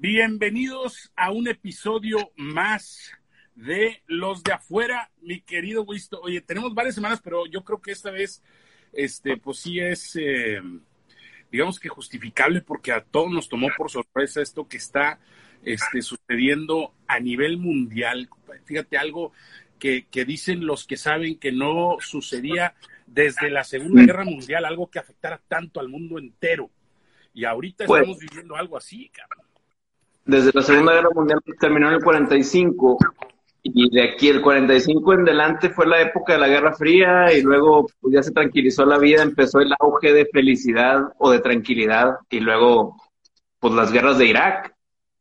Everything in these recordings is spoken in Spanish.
Bienvenidos a un episodio más de Los de Afuera, mi querido Wisto. Oye, tenemos varias semanas, pero yo creo que esta vez, este, pues sí es, eh, digamos que justificable porque a todos nos tomó por sorpresa esto que está este, sucediendo a nivel mundial. Fíjate, algo que, que dicen los que saben que no sucedía desde la Segunda Guerra Mundial, algo que afectara tanto al mundo entero. Y ahorita Pues- estamos viviendo algo así, cabrón. Desde la Segunda Guerra Mundial que terminó en el 45 y de aquí el 45 en adelante fue la época de la Guerra Fría y luego pues, ya se tranquilizó la vida, empezó el auge de felicidad o de tranquilidad y luego pues las guerras de Irak,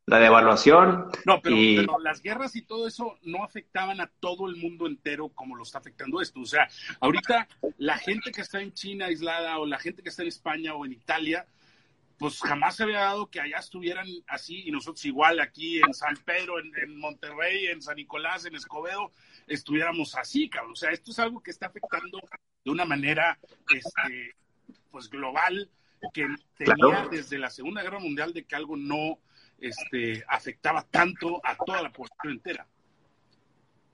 la devaluación No, pero, y pero las guerras y todo eso no afectaban a todo el mundo entero como lo está afectando esto. O sea, ahorita la gente que está en China aislada o la gente que está en España o en Italia, pues jamás se había dado que allá estuvieran así y nosotros igual aquí en San Pedro, en, en Monterrey, en San Nicolás, en Escobedo, estuviéramos así, cabrón. O sea, esto es algo que está afectando de una manera, este, pues global, que tenía Claro. desde la Segunda Guerra Mundial de que algo no este, afectaba tanto a toda la población entera.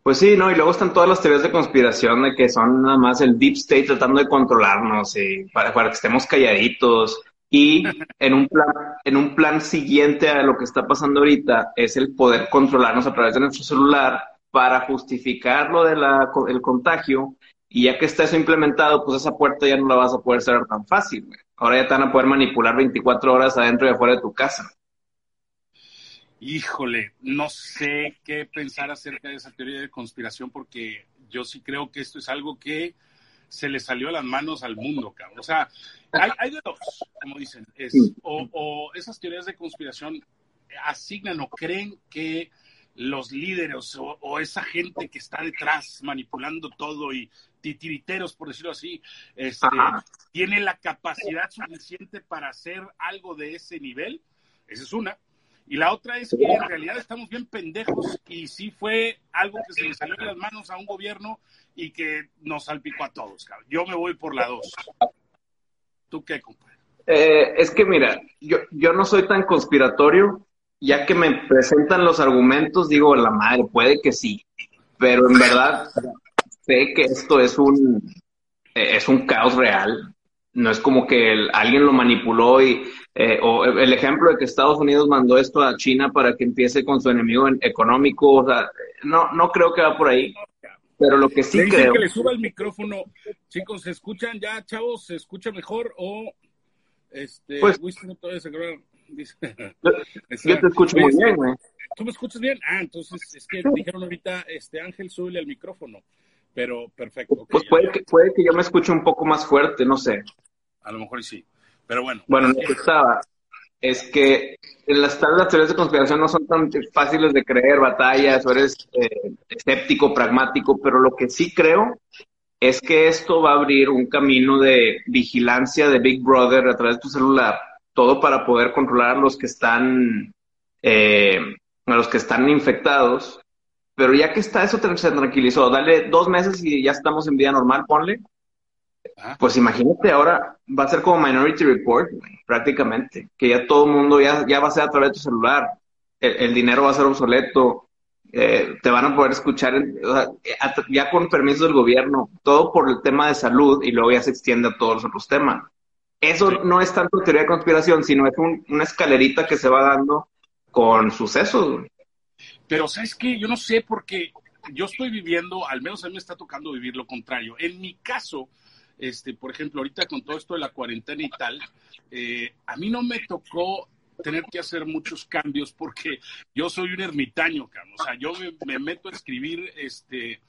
Pues sí, ¿no? Y luego están todas las teorías de conspiración de que son nada más el deep state tratando de controlarnos y para, para que estemos calladitos. Y en un plan, en un plan siguiente a lo que está pasando ahorita es el poder controlarnos a través de nuestro celular para justificar lo del contagio. Y ya que está eso implementado, pues esa puerta ya no la vas a poder cerrar tan fácil. güey. Ahora ya te van a poder manipular 24 horas adentro y afuera de tu casa. Híjole, no sé qué pensar acerca de esa teoría de conspiración porque yo sí creo que esto es algo que se le salió a las manos al mundo, cabrón. O sea, hay, hay de dos, como dicen, es, o, o esas teorías de conspiración asignan o creen que los líderes o, o esa gente que está detrás manipulando todo y titiriteros, por decirlo así, este, Ajá. tiene la capacidad suficiente para hacer algo de ese nivel. Esa es una. Y la otra es que en realidad estamos bien pendejos y sí fue algo que se le salió de las manos a un gobierno y que nos salpicó a todos. cabrón. Yo me voy por la dos. ¿Tú qué, compadre? Eh, es que mira, yo, yo no soy tan conspiratorio, ya que me presentan los argumentos, digo, la madre, puede que sí, pero en verdad sé que esto es un, eh, es un caos real. No es como que el- alguien lo manipuló y, eh, o el ejemplo de que Estados Unidos mandó esto a China para que empiece con su enemigo en- económico, o sea, no, no creo que va por ahí, pero lo que sí le dicen creo. que le suba el micrófono. Chicos, ¿se escuchan ya, chavos? ¿Se escucha mejor o este Pues- Winston todavía se? Dice- Yo, yo te escucho muy bien, güey. ¿Tú me escuchas bien? Ah, entonces es que dijeron ahorita, este Ángel, sube el micrófono. Pero perfecto. Pues puede que, puede que yo me escuche un poco más fuerte, no sé. A lo mejor sí. Pero bueno. Bueno, lo que estaba es que las, las teorías de conspiración no son tan fáciles de creer, batallas, o eres eh, escéptico, pragmático, pero lo que sí creo es que esto va a abrir un camino de vigilancia de Big Brother a través de tu celular, todo para poder controlar a los que están, eh, a los que están infectados. Pero ya que está eso se tranquilizó, dale dos meses y ya estamos en vida normal, ponle. Ajá. Pues imagínate ahora, va a ser como Minority Report, prácticamente, que ya todo el mundo ya, ya va a ser a través de tu celular, el, el dinero va a ser obsoleto, eh, te van a poder escuchar, en- o sea, a- ya con permiso del gobierno, todo por el tema de salud y luego ya se extiende a todos los otros temas. Eso Sí. no es tanto teoría de conspiración, sino es un- una escalerita que se va dando con sucesos. Pero ¿sabes qué? Yo no sé porque yo estoy viviendo, al menos a mí me está tocando vivir lo contrario. En mi caso, este, por ejemplo, ahorita con todo esto de la cuarentena y tal, eh, a mí no me tocó tener que hacer muchos cambios porque yo soy un ermitaño, cabrón. O sea, yo me, me meto a escribir este,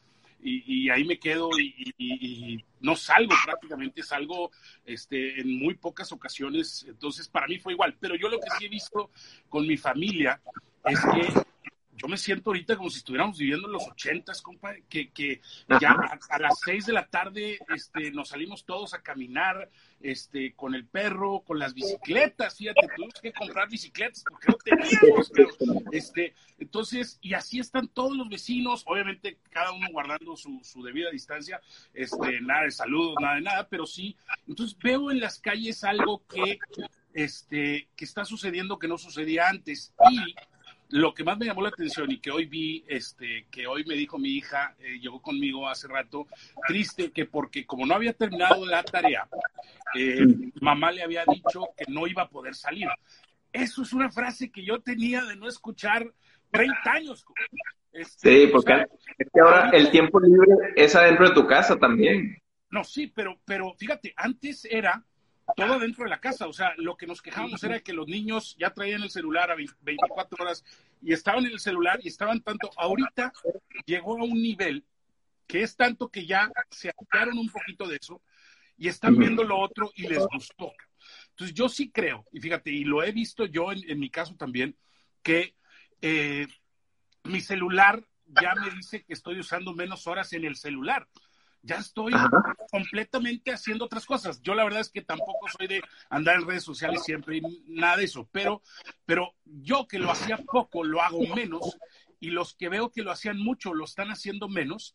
y, ahí me quedo y, no salgo prácticamente, salgo este, en muy pocas ocasiones, entonces para mí fue igual, pero yo lo que sí he visto con mi familia es que yo me siento ahorita como si estuviéramos viviendo en los ochentas, compa, que, que ya a, las seis de la tarde este, nos salimos todos a caminar este, con el perro, con las bicicletas, fíjate, tuvimos que comprar bicicletas porque no teníamos, este, entonces, y así están todos los vecinos, obviamente cada uno guardando su, su debida distancia, este, nada de saludos, nada de nada, pero sí, entonces veo en las calles algo que, este, que está sucediendo que no sucedía antes y lo que más me llamó la atención y que hoy vi, este, que hoy me dijo mi hija, eh, llegó conmigo hace rato, triste, que porque como no había terminado la tarea, eh, mamá le había dicho que no iba a poder salir. Eso es una frase que yo tenía de no escuchar 30 años. Este, sí, porque ahora el tiempo libre es adentro de tu casa también. No, sí, pero, pero fíjate, antes era todo dentro de la casa. O sea, lo que nos quejábamos era que los niños ya traían el celular a 24 horas y estaban en el celular y estaban tanto. Ahorita llegó a un nivel que es tanto que ya se apagaron un poquito de eso y están viendo lo otro y les gustó. Entonces, yo sí creo, y fíjate, y lo he visto yo en, mi caso también, que eh, mi celular ya me dice que estoy usando menos horas en el celular ya estoy completamente haciendo otras cosas. Yo la verdad es que tampoco soy de andar en redes sociales siempre y nada de eso, pero, pero yo que lo hacía poco, lo hago menos, y los que veo que lo hacían mucho, lo están haciendo menos.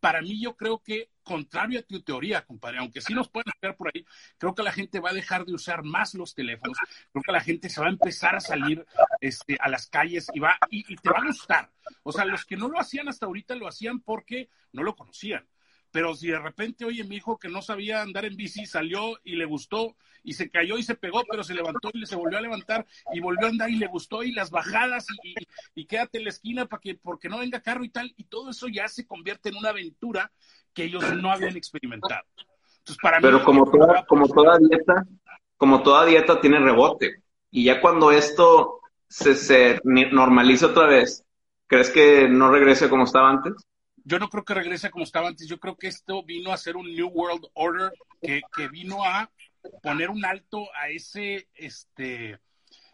Para mí yo creo que, contrario a tu teoría, compadre, aunque sí nos pueden ver por ahí, creo que la gente va a dejar de usar más los teléfonos, creo que la gente se va a empezar a salir este, a las calles y, va, y te va a gustar. O sea, los que no lo hacían hasta ahorita lo hacían porque no lo conocían pero si de repente, oye, mi hijo que no sabía andar en bici salió y le gustó y se cayó y se pegó, pero se levantó y se volvió a levantar y volvió a andar y le gustó y las bajadas y, quédate en la esquina para que, porque no venga carro y tal, y todo eso ya se convierte en una aventura que ellos no habían experimentado. Entonces, para pero como toda, como toda dieta, como toda dieta tiene rebote. Y ya cuando esto se, se normaliza otra vez, ¿crees que no regrese como estaba antes? Yo no creo que regrese como estaba antes. Yo creo que esto vino a ser un New World Order que, vino a poner un alto a ese, este,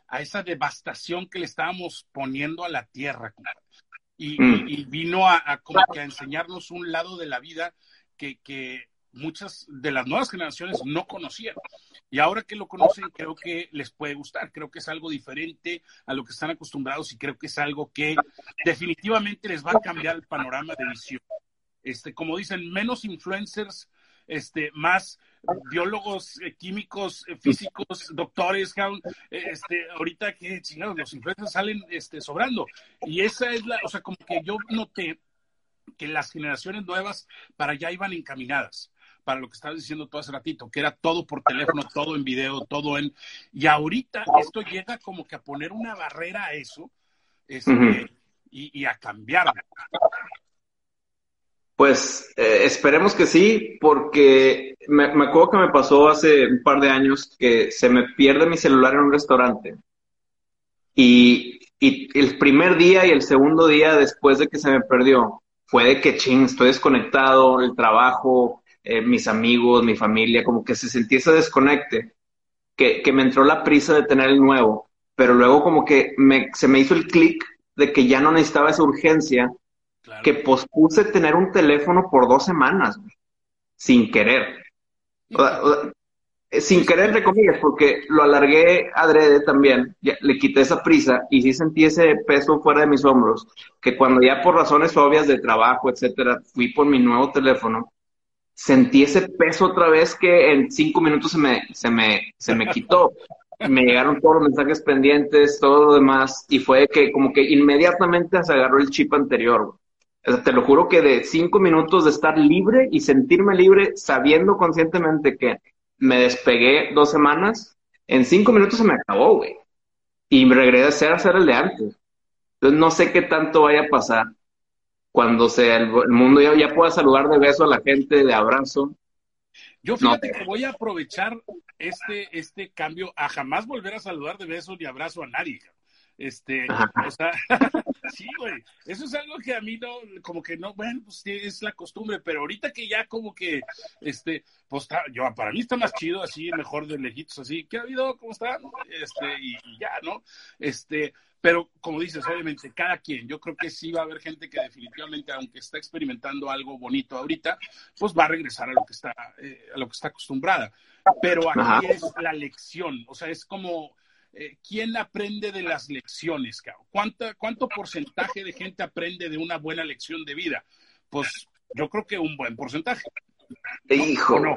a esa devastación que le estábamos poniendo a la tierra. Y, mm. vino a, como que a enseñarnos un lado de la vida que, que muchas de las nuevas generaciones no conocían. Y ahora que lo conocen, creo que les puede gustar. Creo que es algo diferente a lo que están acostumbrados y creo que es algo que definitivamente les va a cambiar el panorama de visión. Este, como dicen, menos influencers, este, más biólogos, eh, químicos, eh, físicos, doctores, este, ahorita que chingados, los influencers salen este, sobrando. Y esa es la, o sea, como que yo noté que las generaciones nuevas para allá iban encaminadas para lo que estabas diciendo tú hace ratito, que era todo por teléfono, todo en video, todo en... Y ahorita esto llega como que a poner una barrera a eso este, y, a cambiarlo. Pues eh, esperemos que sí, porque me, acuerdo que me pasó hace un par de años que se me pierde mi celular en un restaurante. Y, y el primer día y el segundo día después de que se me perdió, fue de que ching, estoy desconectado, el trabajo, eh, mis amigos, mi familia, como que se sentía ese desconecte, que, que me entró la prisa de tener el nuevo, pero luego como que me, se me hizo el clic de que ya no necesitaba esa urgencia, que pospuse tener un teléfono por dos semanas, sin querer. Sin querer, entre comillas, porque lo alargué adrede también, le quité esa prisa y sí sentí ese peso fuera de mis hombros, que cuando ya por razones obvias de trabajo, etcétera, fui por mi nuevo teléfono, sentí ese peso otra vez que en cinco minutos se me, se me, se me quitó. me llegaron todos los mensajes pendientes, todo lo demás, y fue que como que inmediatamente se agarró el chip anterior. te lo juro que de cinco minutos de estar libre y sentirme libre, sabiendo conscientemente que me despegué dos semanas, en cinco minutos se me acabó, güey. Y me regresé a hacer el de antes. Entonces no sé qué tanto vaya a pasar cuando sea el, mundo ya, ya, pueda saludar de beso a la gente, de abrazo. Yo fíjate que voy a aprovechar este, este cambio a jamás volver a saludar de beso ni abrazo a nadie. Este, o sea, sí, güey. Eso es algo que a mí no, como que no, bueno, pues es la costumbre, pero ahorita que ya como que, este, pues yo, para mí está más chido así, mejor de lejitos así, ¿qué ha habido? ¿Cómo está? Este, y, y ya, ¿no? Este, pero como dices, obviamente, cada quien, yo creo que sí va a haber gente que definitivamente, aunque está experimentando algo bonito ahorita, pues va a regresar a lo que está, eh, a lo que está acostumbrada. Pero aquí es la lección, o sea, es como, eh, ¿quién aprende de las lecciones, cabrón? ¿Cuánta, ¿Cuánto porcentaje de gente aprende de una buena lección de vida? Pues yo creo que un buen porcentaje. Hijo. No,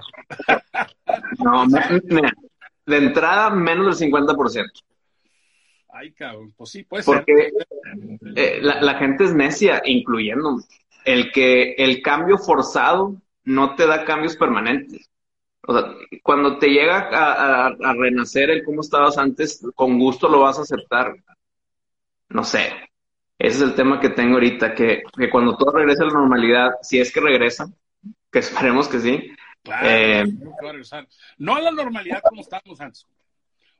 no de entrada menos del 50%. Ay, cabrón, pues sí, puede Porque eh, la, gente es necia, incluyendo El que el cambio forzado no te da cambios permanentes. O sea, cuando te llega a, renacer el cómo estabas antes, con gusto lo vas a aceptar. No sé. Ese es el tema que tengo ahorita, que, que cuando todo regrese a la normalidad, si es que regresa, que esperemos que sí. Claro, eh, no a la normalidad como estábamos antes.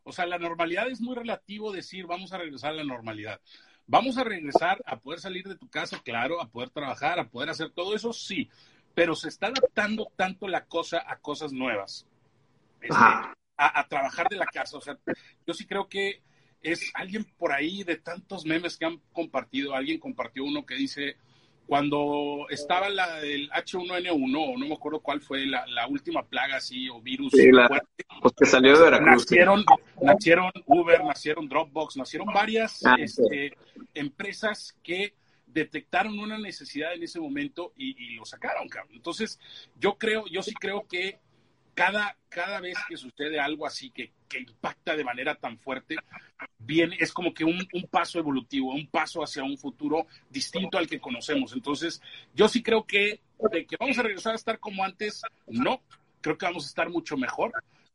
O sea, la normalidad es muy relativo decir vamos a regresar a la normalidad. Vamos a regresar a poder salir de tu casa, claro, a poder trabajar, a poder hacer todo eso, sí, pero se está adaptando tanto la cosa a cosas nuevas, este, a, trabajar de la casa. O sea, yo sí creo que es alguien por ahí de tantos memes que han compartido, alguien compartió uno que dice, cuando estaba la del H1N1, o no me acuerdo cuál fue la, última plaga así, o virus. Sí, pues que salió de Veracruz. Nacieron, nacieron Uber, nacieron Dropbox, nacieron varias ah, este, empresas que detectaron una necesidad en ese momento y, y, lo sacaron, cabrón. Entonces, yo creo, yo sí creo que cada, cada vez que sucede algo así que, que impacta de manera tan fuerte, viene, es como que un, paso evolutivo, un paso hacia un futuro distinto al que conocemos. Entonces, yo sí creo que de que vamos a regresar a estar como antes, no, creo que vamos a estar mucho mejor.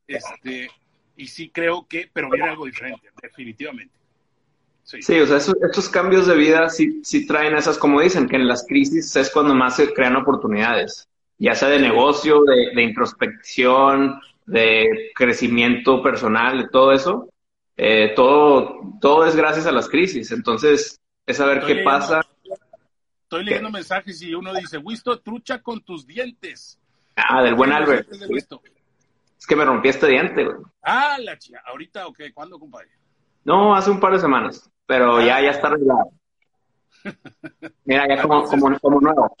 Este, y sí creo que, pero viene algo diferente, definitivamente. Sí, sí o sea, estos cambios de vida sí, sí traen esas, como dicen, que en las crisis es cuando más se crean oportunidades ya sea de negocio, de, introspección, de crecimiento personal, de todo eso, eh, todo, todo es gracias a las crisis. Entonces, es saber qué pasa. Estoy leyendo mensajes y uno dice, Wisto, trucha con tus dientes. Ah, del buen Albert. Es que me rompí este diente, güey. Ah, la chica. ¿Ahorita o qué? ¿Cuándo, compadre? No, hace un par de semanas, pero ya, ya está arreglado. Mira, ya como, como, como nuevo.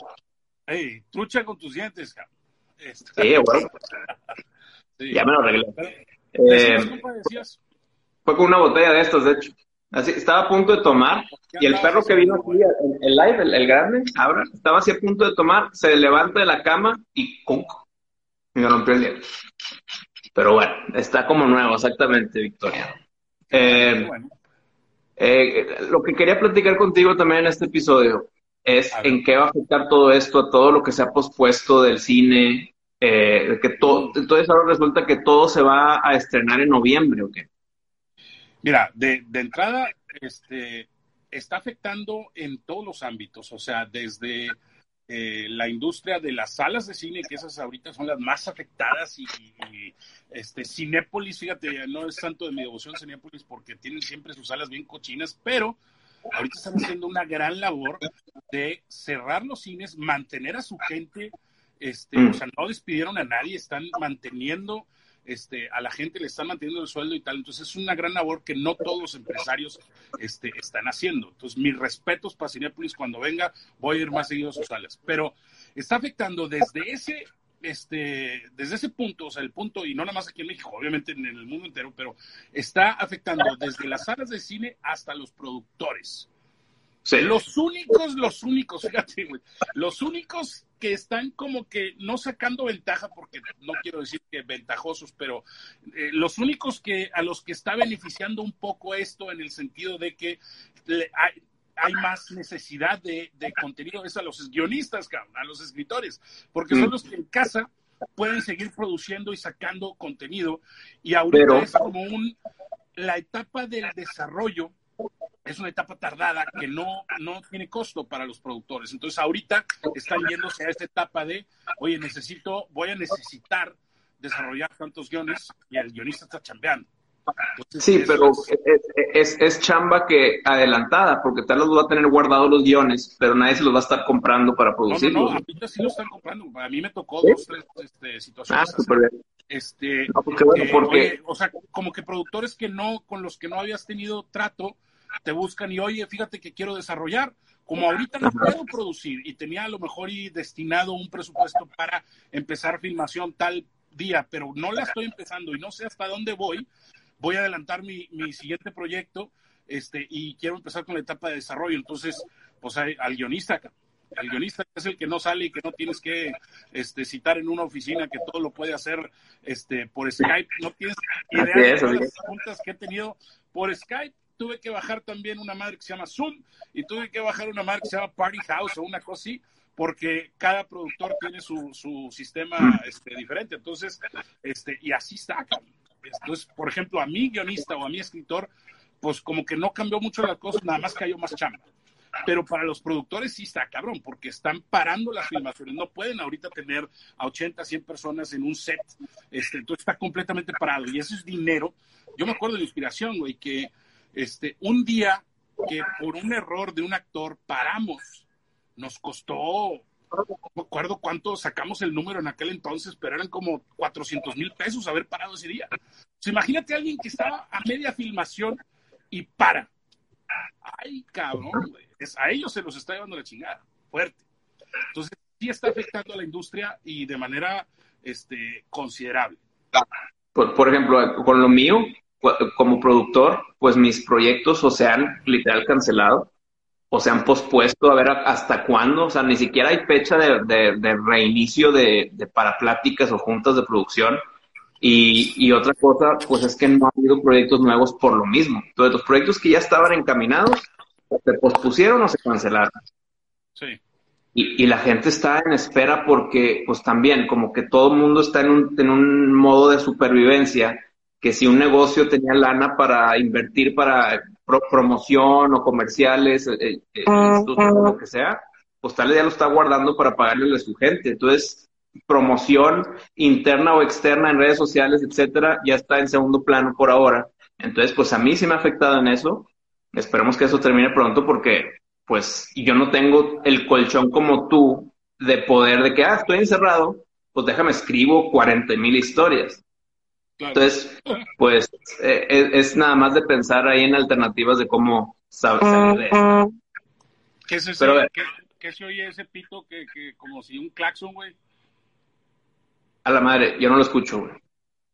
Hey, trucha con tus dientes, cabrón. Este. Sí, bueno. Ya me lo arreglé. Eh, fue con una botella de estos, de hecho. Así, estaba a punto de tomar y el perro que vino aquí, el, live, el, grande, ahora, estaba así a punto de tomar, se levanta de la cama y ¡cum! me rompió el diente. Pero bueno, está como nuevo, exactamente, Victoria. Eh, eh, lo que quería platicar contigo también en este episodio es en qué va a afectar todo esto, a todo lo que se ha pospuesto del cine, eh, que todo, entonces ahora resulta que todo se va a estrenar en noviembre, ¿o qué? Mira, de, de entrada, este, está afectando en todos los ámbitos, o sea, desde eh, la industria de las salas de cine, que esas ahorita son las más afectadas, y, este Cinépolis, fíjate, no es tanto de mi devoción Cinépolis porque tienen siempre sus salas bien cochinas, pero ahorita están haciendo una gran labor de cerrar los cines, mantener a su gente, este, o sea, no despidieron a nadie, están manteniendo este, a la gente le están manteniendo el sueldo y tal. Entonces es una gran labor que no todos los empresarios este, están haciendo. Entonces mis respetos para Cinepolis, cuando venga voy a ir más seguido a sus salas. Pero está afectando desde ese este, desde ese punto, o sea, el punto, y no nada más aquí en México, obviamente en el mundo entero, pero está afectando desde las salas de cine hasta los productores. Los únicos, los únicos, fíjate, los únicos que están como que no sacando ventaja, porque no quiero decir que ventajosos, pero eh, los únicos que a los que está beneficiando un poco esto en el sentido de que hay, hay más necesidad de, contenido es a los guionistas, a los escritores, porque son mm. los que en casa pueden seguir produciendo y sacando contenido. Y ahorita es como un, la etapa del desarrollo es una etapa tardada que no, no tiene costo para los productores. Entonces ahorita están yéndose a esta etapa de, oye, necesito, voy a necesitar desarrollar tantos guiones y el guionista está chambeando. Sí, pero es, es, chamba que adelantada, porque tal los va a tener guardados los guiones, pero nadie se los va a estar comprando para producir. No, no, no, a mí sí lo están comprando. A mí me tocó dos, tres este, situaciones. Ah, súper bien. Este, porque, bueno, porque... o sea, como que productores que no, con los que no habías tenido trato, te buscan y oye, fíjate que quiero desarrollar. Como ahorita no puedo producir y tenía a lo mejor y destinado un presupuesto para empezar filmación tal día, pero no la estoy empezando y no sé hasta dónde voy, voy a adelantar mi, mi siguiente proyecto este, y quiero empezar con la etapa de desarrollo. Entonces, pues al guionista, al guionista es el que no sale y que no tienes que este, citar en una oficina, que todo lo puede hacer este, por Skype. No tienes idea de las preguntas que he tenido por Skype. Tuve que bajar también una madre que se llama Zoom y tuve que bajar una madre que se llama Party House o una cosa así, porque cada productor tiene su, su sistema este, diferente. Entonces, este, y así está. Entonces, por ejemplo, a mi guionista o a mi escritor, pues como que no cambió mucho las cosas, nada más cayó más chamba. Pero para los productores sí está cabrón, porque están parando las filmaciones. No pueden ahorita tener a 80, 100 personas en un set. Este, entonces está completamente parado. Y eso es dinero. Yo me acuerdo de la inspiración, güey, que este, un día que por un error de un actor paramos, nos costó me acuerdo cuánto sacamos el número en aquel entonces, pero eran como 400 mil pesos haber parado ese día. imagínate a alguien que estaba a media filmación y para. Ay, cabrón, a ellos se los está llevando la chingada, fuerte. Entonces, sí está afectando a la industria y de manera este, considerable. Por, por ejemplo, con lo mío, como productor, pues mis proyectos o se han literal cancelado o se han pospuesto a ver hasta cuándo, o sea, ni siquiera hay fecha de, reinicio de, para pláticas o juntas de producción. Y, otra cosa, pues es que no ha habido proyectos nuevos por lo mismo. Entonces, los proyectos que ya estaban encaminados, se pospusieron o se cancelaron. Sí. Y, la gente está en espera porque, pues también, como que todo el mundo está en un, en un modo de supervivencia, que si un negocio tenía lana para invertir para promoción o comerciales, eh, eh, lo que sea, pues tal ya lo está guardando para pagarle a su gente. Entonces, promoción interna o externa en redes sociales, etcétera, ya está en segundo plano por ahora. Entonces, pues a mí sí me ha afectado en eso. Esperemos que eso termine pronto porque, pues, yo no tengo el colchón como tú de poder de que, ah, estoy encerrado, pues déjame escribo 40 mil historias. Entonces, pues eh, es, nada más de pensar ahí en alternativas de cómo salir de eso. ¿Qué es ese, ¿qué, se oye ese pito que, que como si un claxon, güey? A la madre, yo no lo escucho, güey.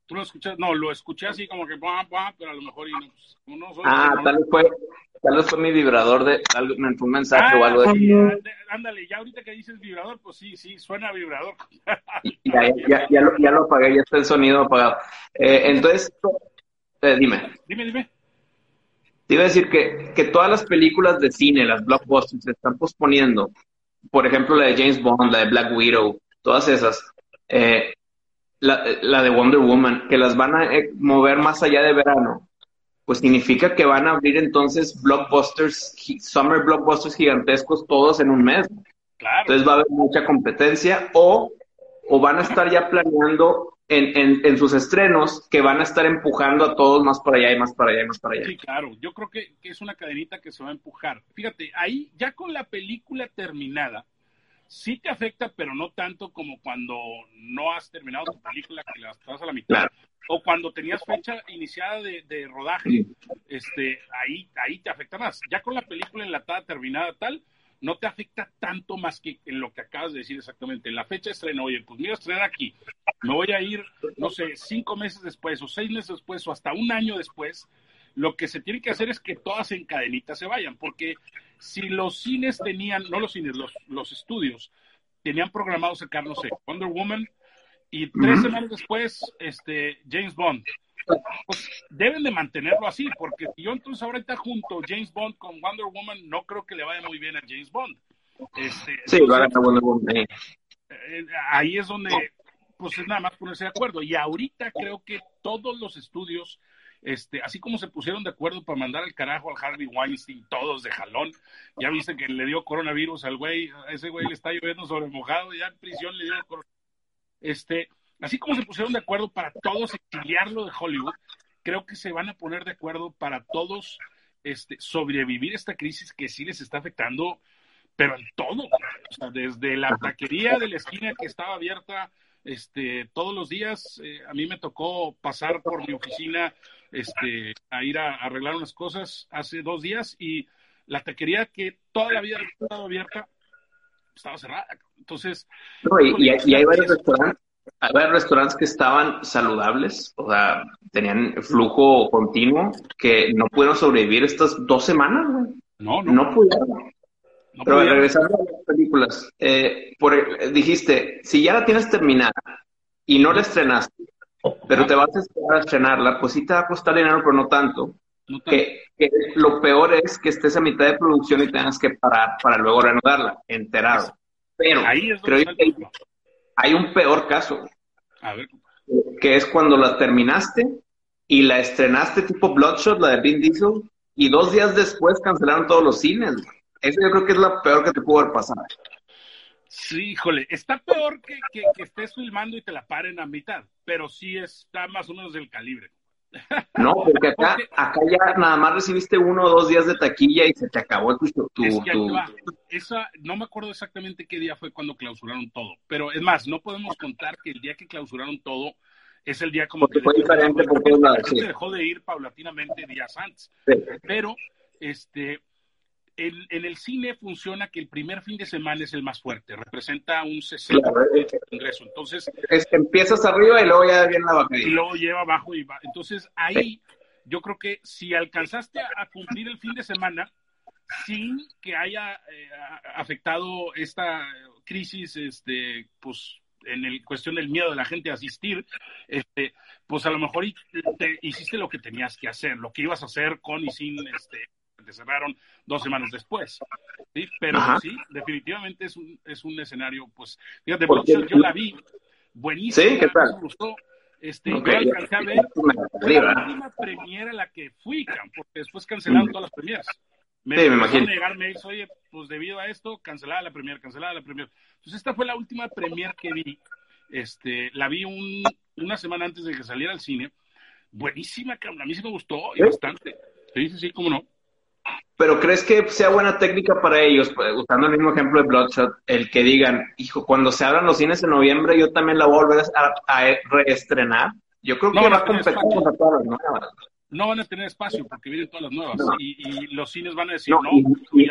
¿Tú lo escuchas? No, lo escuché así como que, pero a lo mejor y no, pues, como no Ah, tal vez fue, Tal vez fue mi vibrador de un mensaje o algo así. ándale, ya ahorita que dices vibrador, pues sí, sí, suena vibrador. ya, ya, ya, lo, ya lo apagué, ya está el sonido apagado. Eh, entonces, eh, dime. Dime, dime. Te iba a decir que, que todas las películas de cine, las blockbusters, se están posponiendo. Por ejemplo, la de James Bond, la de Black Widow, todas esas. Eh, la, la, de Wonder Woman, que las van a mover más allá de verano pues significa que van a abrir entonces blockbusters, summer blockbusters gigantescos todos en un mes. Claro. Entonces va a haber mucha competencia o, o van a estar ya planeando en, en, sus estrenos que van a estar empujando a todos más para allá y más para allá y más para allá. Sí, claro. Yo creo que, que es una cadenita que se va a empujar. Fíjate, ahí ya con la película terminada, sí te afecta, pero no tanto como cuando no has terminado tu película, que la estás a la mitad. O cuando tenías fecha iniciada de, rodaje, este, ahí, ahí te afecta más. Ya con la película enlatada, terminada, tal, no te afecta tanto más que en lo que acabas de decir exactamente. En la fecha de estreno, oye, pues mira, estrenar aquí. Me voy a ir, no sé, cinco meses después, o seis meses después, o hasta un año después. Lo que se tiene que hacer es que todas en cadenita se vayan, porque si los cines tenían, no los cines, los, los estudios, tenían programado sacar, no sé, Wonder Woman y tres semanas después, este, James Bond. Pues deben de mantenerlo así, porque si yo entonces ahorita junto James Bond con Wonder Woman, no creo que le vaya muy bien a James Bond. Este, sí, va a Wonder Woman. Eh, ahí es donde, pues es nada más ponerse de acuerdo. Y ahorita creo que todos los estudios este, así como se pusieron de acuerdo para mandar al carajo al Harvey Weinstein, todos de jalón, ya viste que le dio coronavirus al güey, a ese güey le está lloviendo sobre mojado, ya en prisión le dio coronavirus. Este, así como se pusieron de acuerdo para todos exiliarlo de Hollywood, creo que se van a poner de acuerdo para todos este, sobrevivir esta crisis que sí les está afectando, pero en todo. O sea, desde la taquería de la esquina que estaba abierta este, todos los días, eh, a mí me tocó pasar por mi oficina este, a ir a, arreglar unas cosas hace dos días y la taquería que toda la vida ha estado abierta estaba cerrada. Entonces. y, hay varios restaurantes. Hay varios restaurantes que estaban saludables, o sea, tenían flujo continuo, que no pudieron sobrevivir estas dos semanas, No, no. No pudieron. Pero regresando a las películas, eh, por, dijiste, si ya la tienes terminada y no la estrenaste, pero te vas a esperar a estrenarla, pues sí te va a costar dinero, pero no tanto. Que, lo peor es que estés a mitad de producción y tengas que parar para luego reanudarla, enterado. Pero creo que hay, un peor caso. Que es cuando la terminaste y la estrenaste tipo Bloodshot, la de Vin Diesel, y dos días después cancelaron todos los cines. Eso yo creo que es lo peor que te pudo haber pasado. Sí, híjole, está peor que, que, estés filmando y te la paren a mitad, pero sí está más o menos del calibre. No, porque acá, acá ya nada más recibiste uno o dos días de taquilla y se te acabó tu... tu, Esa, no me acuerdo exactamente qué día fue cuando clausuraron todo, pero es más, no podemos contar que el día que clausuraron todo es el día como que... Fue diferente dejó de ir paulatinamente días antes, pero este en el cine funciona que el primer fin de semana es el más fuerte, representa un 60% de ingreso. Entonces, empiezas arriba y luego ya viene la bajadita. Y luego lleva abajo y va. Entonces, ahí yo creo que si alcanzaste a, cumplir el fin de semana sin que haya eh, afectado esta crisis, este, pues en el cuestión del miedo de la gente a asistir, este, pues a lo mejor te, hiciste lo que tenías que hacer, lo que ibas a hacer con y sin este, te cerraron dos semanas después. ¿sí? Pero sí, definitivamente es un, es un escenario, pues, fíjate, yo la vi, buenísima, ¿Sí? ¿Qué tal? me gustó. Este, yo alcancé a ver la última premiera la que fui, porque después cancelaron todas las premieras. Me, sí, me imagino. Oye, pues debido a esto, cancelada la premier, cancelada la premier. Entonces esta fue la última premier que vi. Este, la vi un, una semana antes de que saliera al cine. Buenísima, cabrón. A mí sí me gustó y bastante. Sí, sí, sí, cómo no. Pero ¿crees que sea buena técnica para ellos, pues, usando el mismo ejemplo de Bloodshot, el que digan, hijo, cuando se abran los cines en noviembre, yo también la voy a volver a, reestrenar? Yo creo que va a competir con todas las nuevas. No van a tener espacio porque vienen todas las nuevas y, los cines van a decir no.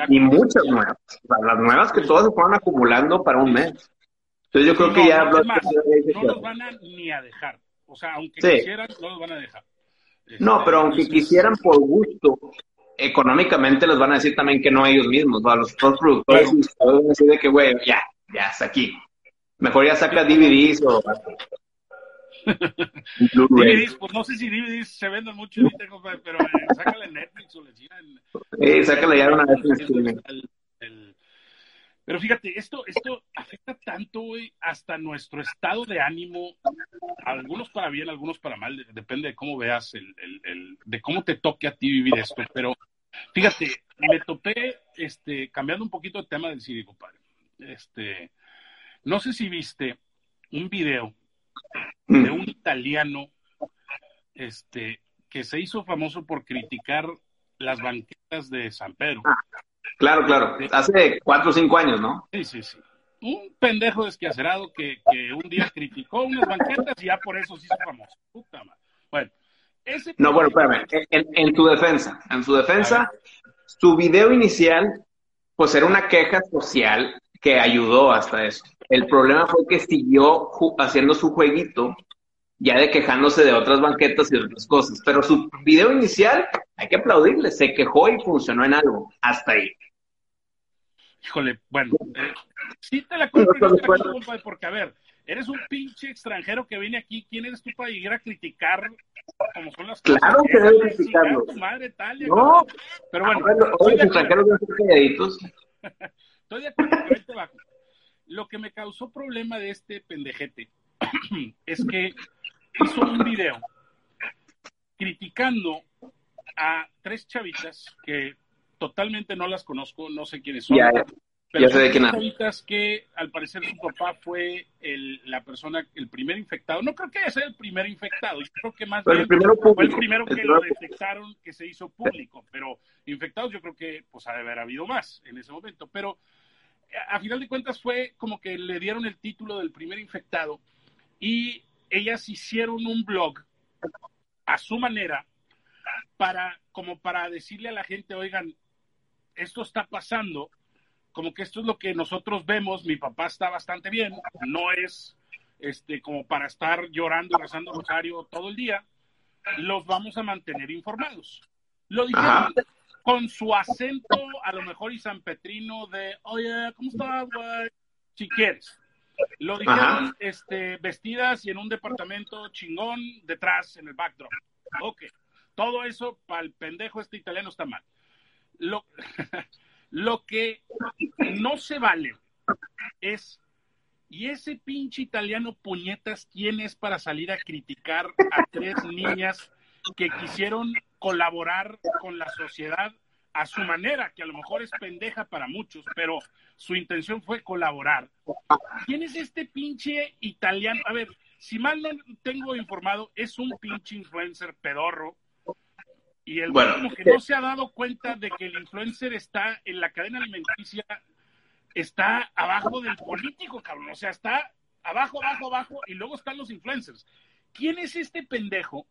y, muchas nuevas. las nuevas que todas se fueron acumulando para un mes. Entonces yo creo que ya... No, no los van a ni a dejar. O sea, aunque quisieran, no los van a dejar. no, pero aunque quisieran por gusto, económicamente les van a decir también que no ellos mismos, ¿va? los otros productores van a decir de que, güey, ya, ya, hasta aquí. Mejor ya saca DVDs o... DVDs, pues no sé si DVDs se venden mucho pero eh, sácale Netflix o le tiran. Sí, sácale ya una vez. Pero fíjate, esto, esto afecta tanto, güey, hasta nuestro estado de ánimo, algunos para bien, algunos para mal, depende de cómo veas, el, el, de cómo te toque a ti vivir esto. Pero fíjate, me topé, este, cambiando un poquito el tema del cine, compadre. Este, no sé si viste un video de un italiano, este, que se hizo famoso por criticar las banquetas de San Pedro. Claro, claro. Hace cuatro o cinco años, ¿no? Sí, sí, sí. Un pendejo desquacerado que, que un día criticó unas banquetas y ya por eso se hizo famoso. Puta madre. Bueno, ese No, bueno, espérame. En, en, tu defensa, en su defensa, su video inicial, pues era una queja social que ayudó hasta eso. El problema fue que siguió haciendo su jueguito ya de quejándose de otras banquetas y otras cosas. Pero su video inicial, hay que aplaudirle, se quejó y funcionó en algo. Hasta ahí. Híjole, bueno, eh, sí te la compro, no porque a ver, eres un pinche extranjero que viene aquí, ¿quién eres tú para llegar a criticar como son las cosas? Claro que debes criticarlo. madre, Talia, no, pero bueno. Oye, los extranjeros deben ser calladitos. estoy de acuerdo, pero bajo. Lo que me causó problema de este pendejete es que hizo un video criticando a tres chavitas que totalmente no las conozco, no sé quiénes son, Pero ya sé de quién que al parecer su papá fue el, la persona, el primer infectado. No creo que haya sido el primer infectado. Yo creo que más bien el primero fue el primero que lo detectaron, que se hizo público. Pero infectados yo creo que pues ha de haber habido más en ese momento. Pero a final de cuentas fue como que le dieron el título del primer infectado y ellas hicieron un blog a su manera para como para decirle a la gente, oigan, esto está pasando como que esto es lo que nosotros vemos, mi papá está bastante bien, no es este como para estar llorando y rezando rosario todo el día, los vamos a mantener informados. Lo dijeron con su acento, a lo mejor y San Petrino de, oye, ¿cómo estás, güey? Si quieres. Lo dijeron este, vestidas y en un departamento chingón detrás en el backdrop. Ok. Todo eso para el pendejo este italiano está mal. Lo, Lo que no se vale es, ¿y ese pinche italiano puñetas quién es para salir a criticar a tres niñas que quisieron colaborar con la sociedad a su manera, que a lo mejor es pendeja para muchos, pero su intención fue colaborar. ¿Quién es este pinche italiano? A ver, si mal no tengo informado, es un pinche influencer pedorro y el bueno, como que no se ha dado cuenta de que el influencer está en la cadena alimenticia, está abajo del político, cabrón. O sea, está abajo, abajo, abajo, y luego están los influencers. ¿Quién es este pendejo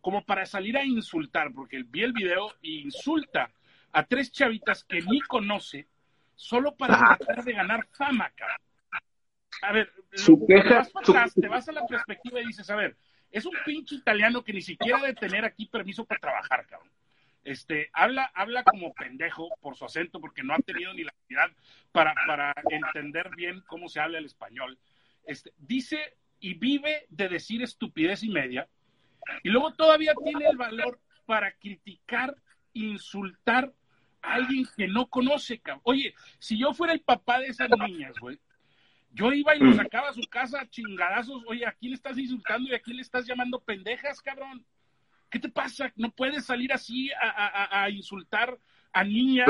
como para salir a insultar? Porque vi el video e insulta a tres chavitas que ni conoce solo para tratar de ganar fama, cabrón. A ver, te, vas atrás, te vas a la perspectiva y dices, a ver, es un pinche italiano que ni siquiera debe tener aquí permiso para trabajar, cabrón. Este, habla, habla como pendejo por su acento, porque no ha tenido ni la habilidad para, para entender bien cómo se habla el español. Este, dice y vive de decir estupidez y media, y luego todavía tiene el valor para criticar, insultar alguien que no conoce, cabrón. Oye, si yo fuera el papá de esas niñas, güey, yo iba y lo mm. sacaba a su casa chingadazos. Oye, ¿a quién le estás insultando y a quién le estás llamando pendejas, cabrón? ¿Qué te pasa? No puedes salir así a, insultar a niñas.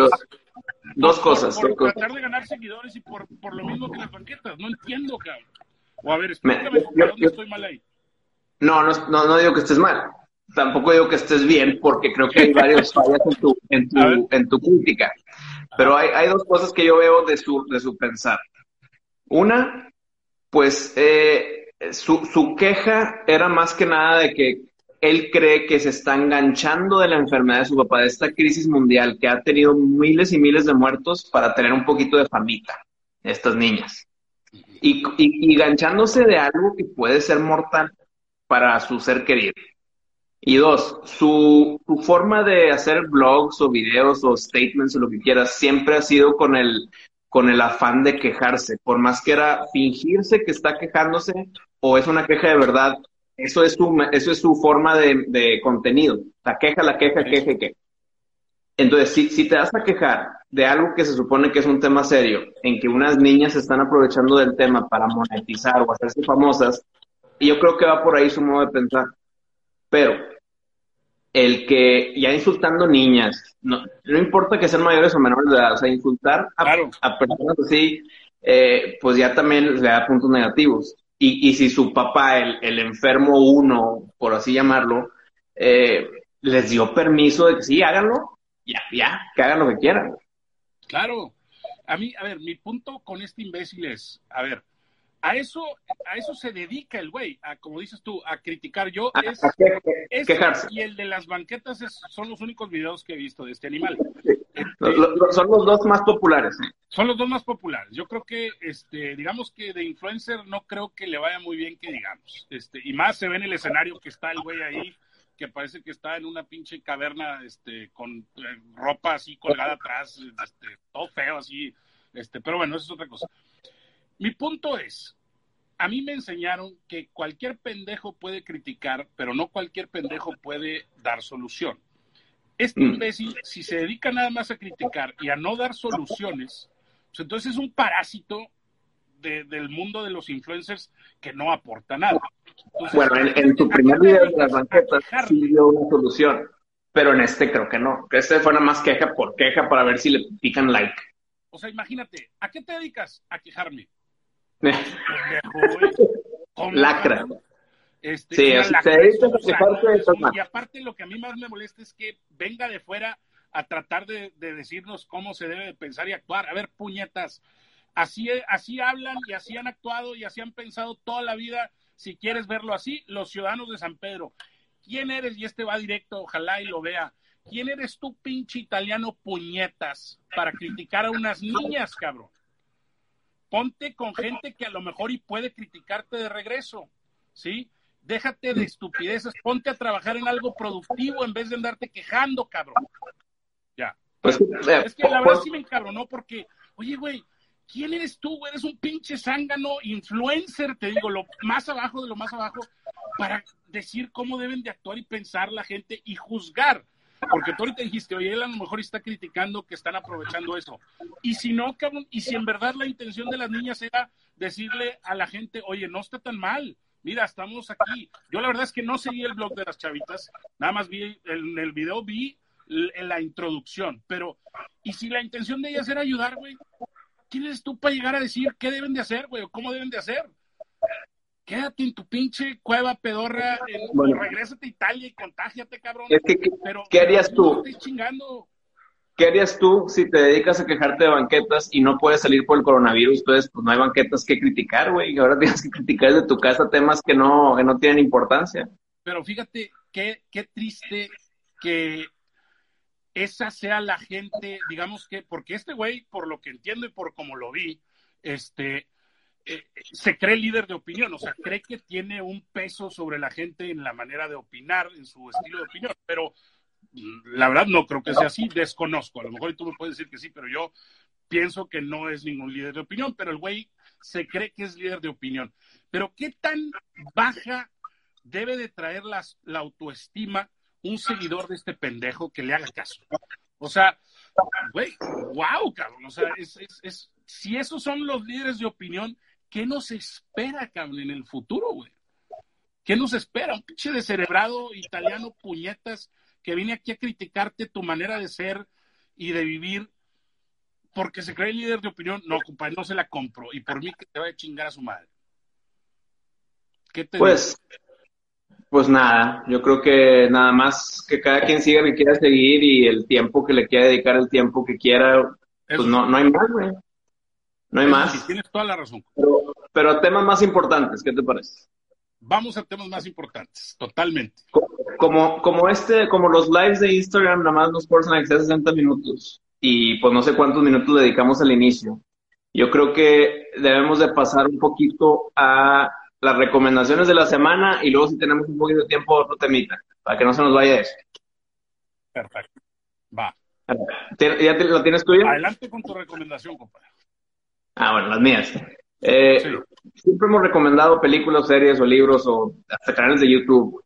dos cosas. Por, tratar de ganar seguidores y por, lo mismo que las banquetas. No entiendo, cabrón. O a ver, explícame, ¿dónde estoy mal ahí? No, no, no, digo que estés mal. Tampoco digo que estés bien, porque creo que hay varios fallas en tu, en tu, en tu crítica. Pero hay, hay dos cosas que yo veo de su, de su pensar. Una, pues eh, su, su queja era más que nada de que él cree que se está enganchando de la enfermedad de su papá, de esta crisis mundial que ha tenido miles y miles de muertos para tener un poquito de famita, estas niñas. Y, y, enganchándose de algo que puede ser mortal para su ser querido. Y dos, su, su, forma de hacer blogs o videos o statements o lo que quieras siempre ha sido con el, con el afán de quejarse, por más que era fingirse que está quejándose o es una queja de verdad, eso es su, eso es su forma de, contenido, la queja, la queja, queja, queja. Entonces, si, si te vas a quejar de algo que se supone que es un tema serio, en que unas niñas se están aprovechando del tema para monetizar o hacerse famosas, yo creo que va por ahí su modo de pensar. Pero el que ya insultando niñas, no, no importa que sean mayores o menores de edad, o sea, insultar a, personas así, eh, pues ya también le da puntos negativos. Y, y si su papá, el, el, enfermo uno, por así llamarlo, eh, les dio permiso de que sí, háganlo, ya, ya, que hagan lo que quieran. Claro. A mí, a ver, mi punto con este imbécil es, a ver, a eso, a eso se dedica el güey, a como dices tú, a criticar. Yo es, y el de las banquetas son los únicos videos que he visto de este animal. Este, son los dos más populares. Son los dos más populares. Yo creo que, este, digamos que de influencer no creo que le vaya muy bien que digamos. Este, y más se ve en el escenario que está el güey ahí, que parece que está en una pinche caverna, este, con eh, ropa así colgada atrás, este, todo feo así. Este, pero bueno, eso es otra cosa. Mi punto es, a mí me enseñaron que cualquier pendejo puede criticar, pero no cualquier pendejo puede dar solución. Este mm. imbécil, si se dedica nada más a criticar y a no dar soluciones, pues entonces es un parásito del mundo de los influencers que no aporta nada. bueno, en, tu primer video de las banquetas sí dio una solución, pero en este creo que no. Que este fue nada más queja por queja para ver si le pican like. O sea, imagínate, ¿a qué te dedicas? A quejarme. Lacra. Este, sí, así te dedicas a quejarte de Y aparte lo que a mí más me molesta es que venga de fuera a tratar de, decirnos cómo se debe pensar y actuar. A ver, puñetas, así, así hablan y así han actuado y así han pensado toda la vida, si quieres verlo así, los ciudadanos de San Pedro. ¿Quién eres? Y este va directo, ojalá y lo vea. ¿Quién eres tú, pinche italiano puñetas, para criticar a unas niñas, cabrón? Ponte con gente que a lo mejor y puede criticarte de regreso, ¿sí? Déjate de estupideces, ponte a trabajar en algo productivo en vez de andarte quejando, cabrón. Ya. Pues, eh, es que la verdad sí me encabronó porque, oye, güey, ¿quién eres tú? Eres un pinche zángano influencer, te digo, lo más abajo de lo más abajo, para decir cómo deben de actuar y pensar la gente y juzgar. Porque tú ahorita dijiste, oye, él a lo mejor está criticando que están aprovechando eso. Y si no, cabrón, y si en verdad la intención de las niñas era decirle a la gente, oye, no está tan mal, mira, estamos aquí. Yo la verdad es que no seguí el blog de las chavitas, nada más vi, en el video vi la introducción, pero, ¿y si la intención de ellas era ayudar, güey? ¿Quién eres tú para llegar a decir qué deben de hacer, güey, o cómo deben de hacer? Quédate en tu pinche cueva pedorra, en, regrésate a Italia y contágiate, cabrón. ¿Qué harías tú? ¿Qué harías tú si te dedicas a quejarte de banquetas y no puedes salir por el coronavirus? Entonces, pues no hay banquetas que criticar, güey. Y ahora tienes que criticar desde tu casa temas que no, que no tienen importancia. Pero fíjate qué, qué triste que esa sea la gente, digamos que, porque este güey, por lo que entiendo y por como lo vi, este, se cree líder de opinión, o sea, cree que tiene un peso sobre la gente en la manera de opinar, en su estilo de opinión, pero mm, la verdad no creo que sea así, desconozco, a lo mejor tú me puedes decir que sí, pero yo pienso que no es ningún líder de opinión, pero el güey se cree que es líder de opinión. Pero ¿qué tan baja debe de traer la autoestima un seguidor de este pendejo que le haga caso? O sea, güey, wow, cabrón, o sea, es, es, si esos son los líderes de opinión, ¿qué nos espera, cabrón, en el futuro, güey? ¿Qué nos espera? Un pinche descerebrado italiano puñetas que viene aquí a criticarte tu manera de ser y de vivir porque se cree líder de opinión. No, compadre, no se la compro. Y por mí que te va a chingar a su madre. ¿Qué te pues, pues nada, yo creo que nada más que cada quien siga que quiera seguir y el tiempo que le quiera dedicar, el tiempo que quiera, pues no, no hay más, güey. No hay más. tienes toda la razón. Pero, temas más importantes, ¿qué te parece? Vamos a temas más importantes, totalmente. Como, como este, como los lives de Instagram, nada más nos forzan a 60 minutos. Y pues no sé cuántos minutos dedicamos al inicio. Yo creo que debemos de pasar un poquito a las recomendaciones de la semana y luego si tenemos un poquito de tiempo otro temita, para que no se nos vaya eso. Perfecto. Va. ¿Ya lo tienes tuyo? Adelante con tu recomendación, compadre. Ah, bueno, las mías. Eh, siempre hemos recomendado películas, series o libros o hasta canales de YouTube,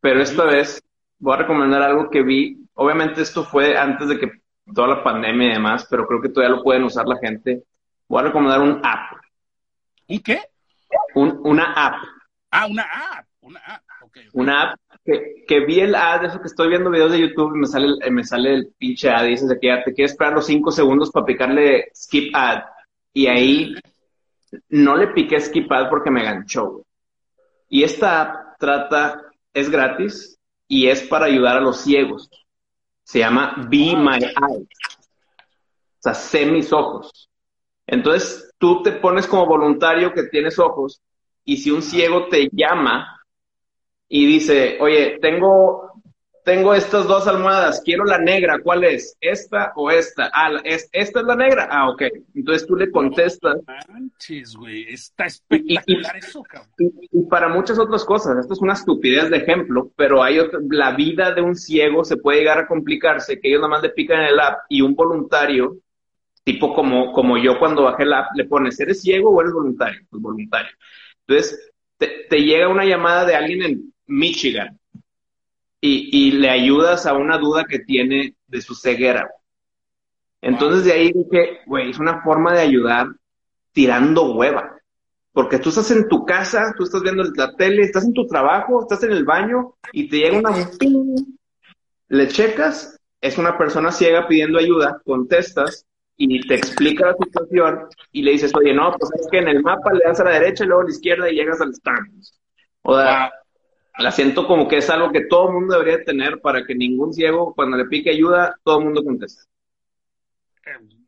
pero esta vez voy a recomendar algo que vi. Obviamente esto fue antes de que toda la pandemia y demás, pero creo que todavía lo pueden usar la gente. Voy a recomendar un app. ¿Un qué? Un, una app. Ah, una app. Una app. Una app que, que, vi el ad, eso que estoy viendo videos de YouTube y me sale, me sale el pinche ad y dices que ya te quieres esperar los cinco segundos para picarle skip ad y ahí no le piqué skip ad porque me ganchó. Y esta app trata, es gratis y es para ayudar a los ciegos. Se llama Be ah, My Eyes. O sea, sé mis ojos. Entonces, tú te pones como voluntario que tienes ojos y si un ciego te llama y dice, oye, tengo tengo estas dos almohadas, quiero la negra, ¿cuál es? ¿Esta o esta? Ah, es, ¿esta es la negra? Ah, ok. Entonces tú le contestas. Manches, güey, está espectacular eso, cabrón. Y, para muchas otras cosas, esto es una estupidez de ejemplo, pero hay otra, la vida de un ciego se puede llegar a complicarse, que ellos nada más le pican en el app y un voluntario, tipo como, como yo cuando bajé el app, le pones, ¿eres ciego o eres voluntario? Pues voluntario. Entonces, te llega una llamada de alguien en Michigan y, le ayudas a una duda que tiene de su ceguera. Entonces de ahí dije, güey, es una forma de ayudar tirando hueva. Porque tú estás en tu casa, tú estás viendo la tele, estás en tu trabajo, estás en el baño y te llega una... Le checas, es una persona ciega pidiendo ayuda, contestas y te explica la situación y le dices, oye, no, pues es que en el mapa le das a la derecha y luego a la izquierda y llegas al Starbucks. O sea, la siento como que es algo que todo el mundo debería tener para que ningún ciego, cuando le pique ayuda, todo el mundo conteste.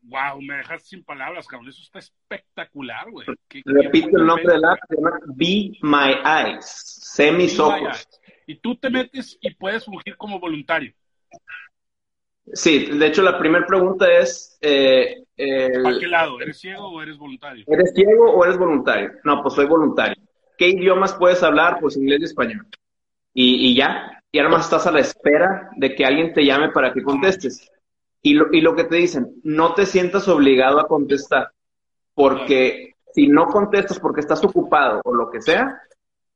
wow, eh, me dejas sin palabras, cabrón. Eso está espectacular, güey. Repito el nombre del app, se llama Be My Eyes, Semi ojos. Y tú te metes y puedes fungir como voluntario. Sí, de hecho la primera pregunta es... Eh, ¿Para qué lado? ¿Eres ciego o eres voluntario? ¿Eres ciego o eres voluntario? No, pues soy voluntario. ¿Qué idiomas puedes hablar? Pues inglés y español. Y, ya, y ahora más estás a la espera de que alguien te llame para que contestes. Y lo, que te dicen, no te sientas obligado a contestar, porque si no contestas porque estás ocupado o lo que sea,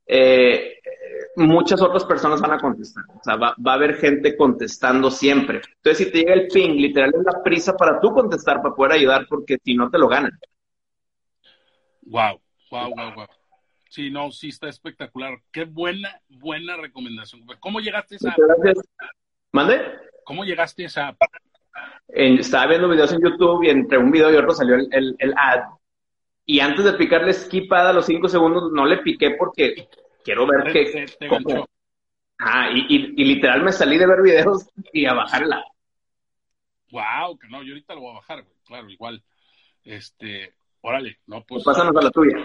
eh, muchas otras personas van a contestar. O sea, va, a haber gente contestando siempre. Entonces, si te llega el ping, literal es la prisa para tú contestar, para poder ayudar, porque si no te lo ganan. Wow, wow, wow, wow. Sí, no, sí está espectacular. Qué buena, buena recomendación. ¿Cómo llegaste a esa Gracias. ¿Mande? ¿Cómo llegaste a esa estaba viendo videos en YouTube y entre un video y otro salió el, el, ad. Y antes de picarle skip a los cinco segundos, no le piqué porque quiero ver qué. Ah, y, y, literal me salí de ver videos y a bajarla. Wow, que no, yo ahorita lo voy a bajar, güey. Claro, igual. Este, órale, no, pues. Pásanos a la tuya.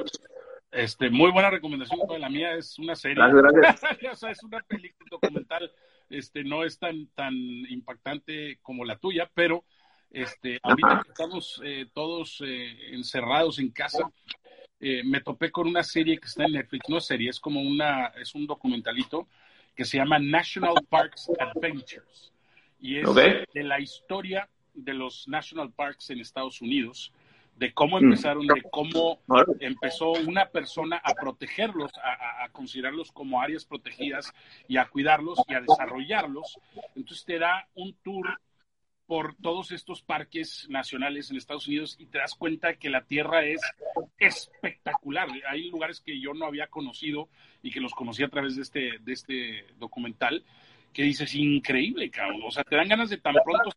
Este, muy buena recomendación, la mía es una serie. Gracias, o sea, es una película documental, este, no es tan, tan impactante como la tuya, pero este, ahorita que estamos eh, todos eh, encerrados en casa, eh, me topé con una serie que está en Netflix, no serie, es como una, es un documentalito que se llama National Parks Adventures. Y es de la historia de los National Parks en Estados Unidos, de cómo mm. empezaron, de cómo empezó una persona a protegerlos, a, a, considerarlos como áreas protegidas y a cuidarlos y a desarrollarlos. Entonces te da un tour por todos estos parques nacionales en Estados Unidos y te das cuenta que la tierra es espectacular. Hay lugares que yo no había conocido y que los conocí a través de este, de este documental que dices, increíble, cabrón. O sea, te dan ganas de tan pronto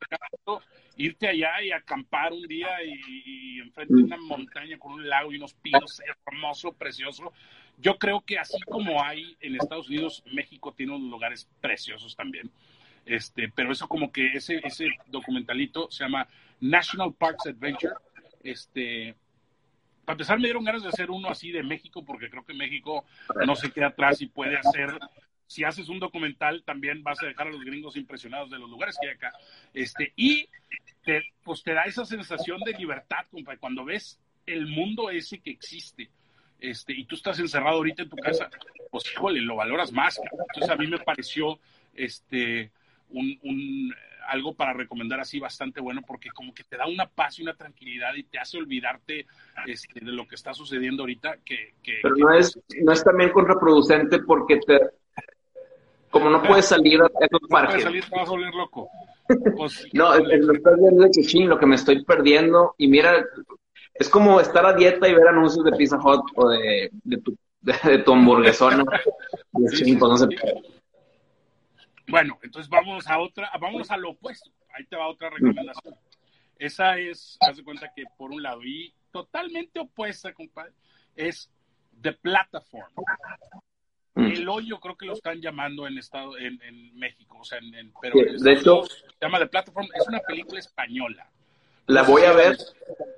irte allá y acampar un día y, enfrente de una montaña con un lago y unos pinos hermoso, precioso. Yo creo que así como hay en Estados Unidos, México tiene unos lugares preciosos también. Este, pero eso como que ese, ese documentalito se llama National Parks Adventure. Este, para empezar me dieron ganas de hacer uno así de México, porque creo que México no se queda atrás y puede hacer, si haces un documental, también vas a dejar a los gringos impresionados de los lugares que hay acá. Este, y te, pues te da esa sensación de libertad, compa, cuando ves el mundo ese que existe. Este, y tú estás encerrado ahorita en tu casa, pues híjole, lo valoras más. Entonces a mí me pareció este un, algo para recomendar así bastante bueno porque como que te da una paz y una tranquilidad y te hace olvidarte este, de lo que está sucediendo ahorita que... Pero no, es, no es también contraproducente porque te... Como no puedes salir a esos parques. No puedes salir, te vas a volver loco. Pues, no, lo estás viendo de que lo que me estoy perdiendo y mira, es como estar a dieta y ver anuncios de Pizza Hut o de, de, tu, de, tu hamburguesona. sí, no sé. Bueno, entonces vamos a otra, vamos a lo opuesto. Ahí te va otra recomendación. Esa es, haz de cuenta que por un lado, y totalmente opuesta, compadre, es The Platform. Mm. El hoyo creo que lo están llamando en estado en, México, o sea, en, pero de hecho se llama The Platform, es una película española. La voy a ver,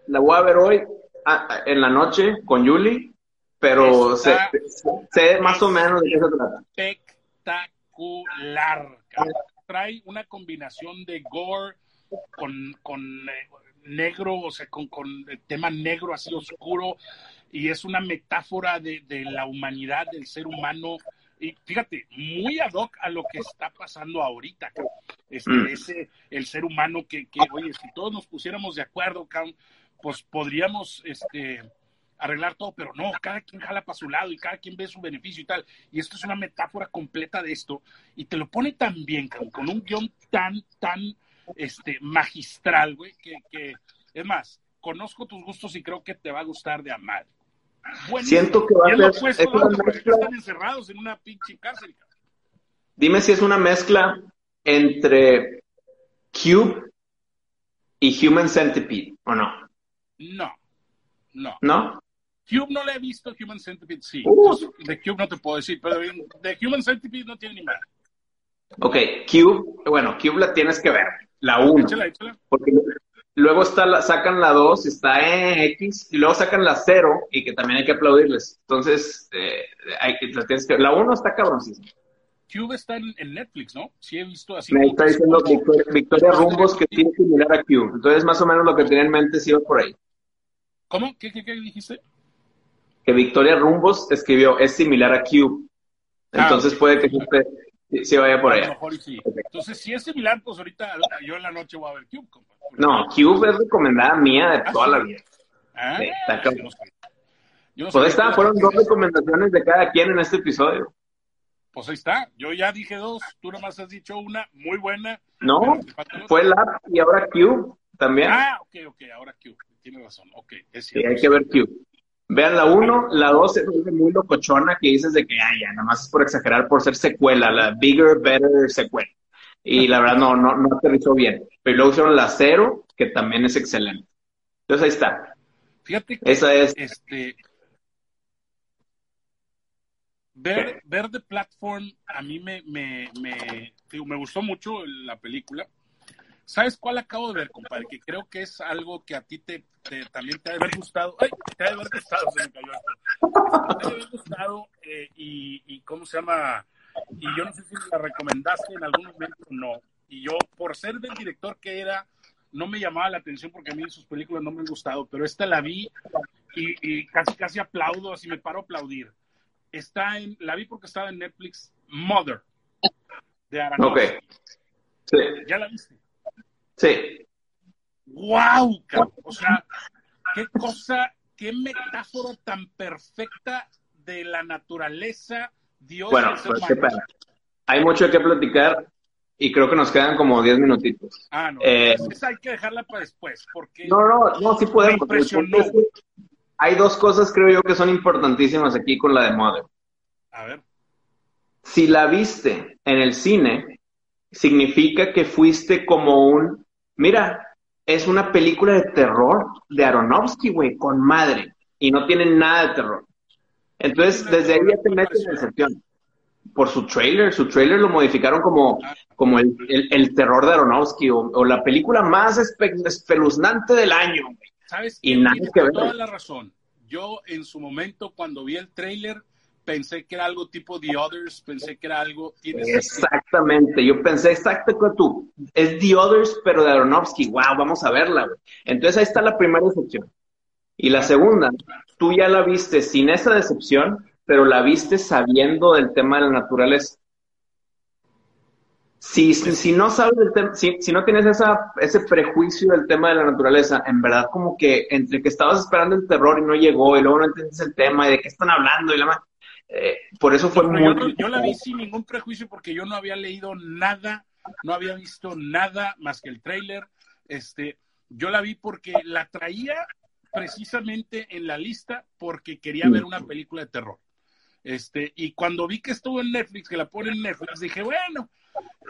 la voy a ver hoy en la noche con Julie, pero sé, sé, más o menos de qué se trata. Espectacular Trae una combinación de gore con, con eh, negro, o sea, con, con el tema negro así oscuro, y es una metáfora de, de la humanidad, del ser humano y fíjate, muy ad hoc a lo que está pasando ahorita, este, mm. ese, el ser humano que, que, oye, si todos nos pusiéramos de acuerdo, pues podríamos, este, arreglar todo, pero no, cada quien jala para su lado y cada quien ve su beneficio y tal. Y esto es una metáfora completa de esto y te lo pone tan bien, con un guion tan, tan este, magistral, güey, que, es más, conozco tus gustos y creo que te va a gustar de amar. Siento que va a ser... están encerrados en una pinche cárcel. Dime si es una mezcla entre Cube y Human Centipede, ¿o no? No, no. ¿No? Cube no le he visto, Human Centipede sí. Uh. Entonces, de Cube no te puedo decir, pero de Human Centipede no tiene ni más. Ok, Cube, bueno, Cube la tienes que ver, la 1. Échala, échala. Porque luego está la, sacan la 2, está en X, y luego sacan la 0, y que también hay que aplaudirles. Entonces, eh, hay que, la, tienes que, la 1 está cabroncísima. Cube está en, en Netflix, ¿no? Sí he visto así. Me está diciendo Victoria, Victoria Rumbos que tiene similar a Cube. Entonces, más o menos lo que tenía en mente sí iba por ahí. ¿Cómo? ¿Qué, qué, qué dijiste? Que Victoria Rumbos escribió, es similar a Cube. Ah, Entonces puede que sí, sí- sí vaya por A lo allá. mejor sí. Entonces, si es similar, pues ahorita yo en la noche voy a ver Cube. compa. No, Cube es recomendada mía de Ah, toda sí. la vida. Ah, Sí, está cabrón. yo no sabía. Yo no Pues está, fueron dos recomendaciones de cada quien en este episodio. Pues ahí está. Yo ya dije dos, tú nomás has dicho una muy buena. No, fue Lab y ahora Cube también. Ah, ok, ok, ahora Cube. Tienes razón. Ok, es Sí, cierto. hay que ver Cube. Vean la 1, la 2 es muy locochona que dices de que, ay, ya, nada más es por exagerar, por ser secuela, la bigger, better secuela. Y la verdad no, no, no aterrizó bien. Pero luego hicieron la 0, que también es excelente. Entonces ahí está. Fíjate que Esa es, este ver, ver The Platform a mí me, me, me, digo, me gustó mucho la película. ¿Sabes cuál acabo de ver, compadre? Que creo que es algo que a ti te, te- también te ha de haber gustado. ¡Ay! Te ha de haber gustado, se me cayó esto. Te ha de haber gustado eh, y, y ¿cómo se llama? Y yo no sé si la recomendaste en algún momento o no. Y yo, por ser del director que era, no me llamaba la atención porque a mí sus películas no me han gustado, pero esta la vi y, y casi casi aplaudo, así me paro a aplaudir. Está en, la vi porque estaba en Netflix, Mother, de ok. Aronofsky. Sí, ¿Ya la viste? Sí. ¡Wow! cabrón! O sea, qué cosa, qué metáfora tan perfecta de la naturaleza, Dios Bueno, pues qué pena. Hay mucho que platicar y creo que nos quedan como 10 minutitos. Ah, no, Eh, hay que dejarla para después, porque No, no, no, sí podemos. Me impresionó. Hay dos cosas, creo yo, que son importantísimas aquí con la de Mother. a ver, Si la viste en el cine, significa que fuiste como un, mira, es una película de terror de Aronofsky, güey, con madre, y no tiene nada de terror. Entonces, desde ahí ya te metes en decepción. Por su trailer, su trailer lo modificaron como, como el, el- el terror de Aronofsky o, o la película más espe- espeluznante del año. ¿sabes? Y nada que ver. toda la razón. Yo en su momento, cuando vi el tráiler, pensé que era algo tipo The Others, pensé que era algo... Exactamente, yo pensé exacto que tú. Es The Others, pero de Aronofsky. Wow, vamos a verla. güey. Entonces ahí está la primera decepción. Y la segunda, tú ya la viste sin esa decepción, pero la viste sabiendo del tema de la naturaleza. Si, si, si no sabes del si, si no tienes esa, ese prejuicio del tema de la naturaleza, en verdad como que entre que estabas esperando el terror y no llegó, y luego no entiendes el tema y de qué están hablando y la más, eh, por eso fue muy yo, yo la vi sin ningún prejuicio porque yo no había leído nada, no había visto nada más que el tráiler. Este, yo la vi porque la traía precisamente en la lista porque quería ver una película de terror. Este, y cuando vi que estuvo en Netflix, que la pone en Netflix, dije, bueno,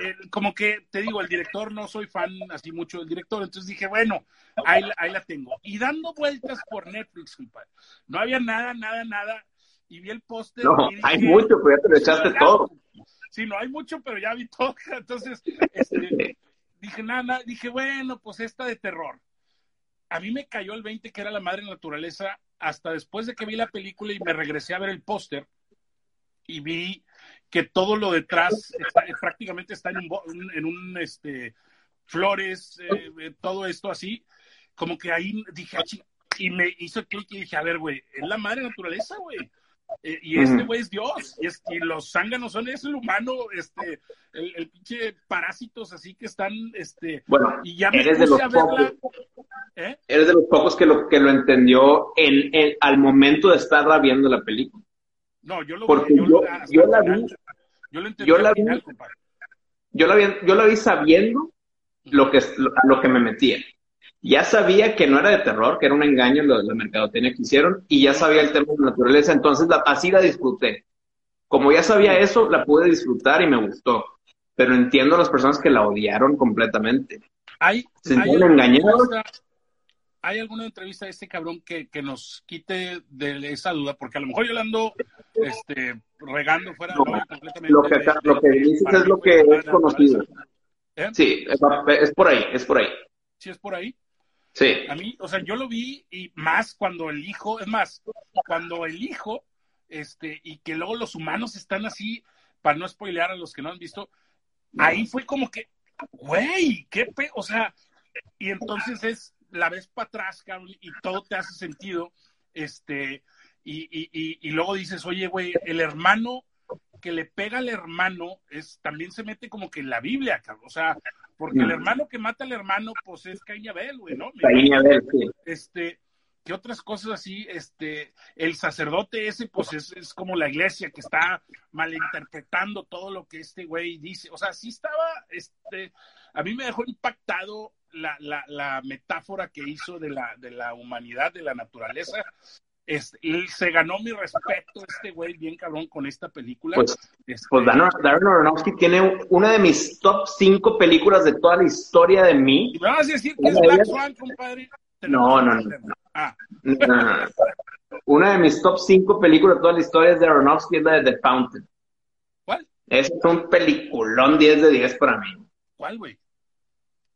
eh, como que te digo, el director no soy fan así mucho del director, entonces dije, bueno, ahí, ahí la tengo. Y dando vueltas por Netflix, compadre, no había nada, nada, nada. Y vi el póster. No, y hay dije, mucho, pero ya te lo echaste todo. Sí, no hay mucho, pero ya vi todo. Entonces, este, dije, nada, nada, dije, bueno, pues esta de terror. A mí me cayó el 20 que era la madre naturaleza hasta después de que vi la película y me regresé a ver el póster y vi que todo lo detrás está- prácticamente está en un, en un este flores, eh, eh, todo esto así, como que ahí dije, "Ah, chi-", y me hizo clic y dije, a ver, güey, es la madre naturaleza, güey. Eh, y este güey es Dios, y, es- y los zánganos son es el humano, este, el, el pinche parásitos así que están, este, Bueno, y ya me eres de los a verla, pocos, ¿eh? eres de los pocos que lo, que lo entendió en, en- al momento de estar viendo la película. No, yo lo Porque yo, yo- yo la vi- yo lo entendí yo la vi- final. Yo la vi, yo la vi sabiendo lo que, lo, lo que me metía. Ya sabía que no era de terror, que era un engaño lo de la mercadotecnia que hicieron, y ya sabía el tema de la naturaleza, entonces la- así la disfruté. Como ya sabía eso, la pude disfrutar y me gustó. Pero entiendo a las personas que la odiaron completamente. Hay, Se hay alguna ¿Hay alguna entrevista de este cabrón que, que nos quite de esa duda? Porque a lo mejor yo le ando este, regando fuera No, de la completamente. Lo que, de- lo que de- dices es lo que es conocido. ¿Eh? Sí, es, es por ahí, es por ahí. ¿Sí es por ahí? Sí. A mí, o sea, yo lo vi y más cuando el hijo, es más, cuando el hijo, este, y que luego los humanos están así, para no spoilear a los que no han visto, ahí fue como que, güey, qué pe, o sea, y entonces es, la ves para atrás, cabrón, y todo te hace sentido, este, y, y, y, y luego dices, oye, güey, el hermano que le pega al hermano es también se mete como que en la Biblia, cabrón, o sea, porque el hermano que mata al hermano, pues es Caín güey, ¿no? Caín sí. este, que otras cosas así, este, el sacerdote ese, pues es, es como la iglesia que está malinterpretando todo lo que este güey dice. O sea, sí estaba, este, a mí me dejó impactado la, la, la metáfora que hizo de la, de la humanidad, de la naturaleza. Este, él se ganó mi respeto, este güey, bien cabrón, con esta película. Pues, Este, pues Darren, Darren Aronofsky tiene una de mis top 5 películas de toda la historia de mí. ¿y me vas a decir que es Black Swan, compadre? No, no, no, no. Ah, No, no, no. Una de mis top 5 películas de toda la historia es de Aronofsky, es la de The Fountain. ¿cuál? Ese es un peliculón 10 de 10 para mí. ¿Cuál, güey?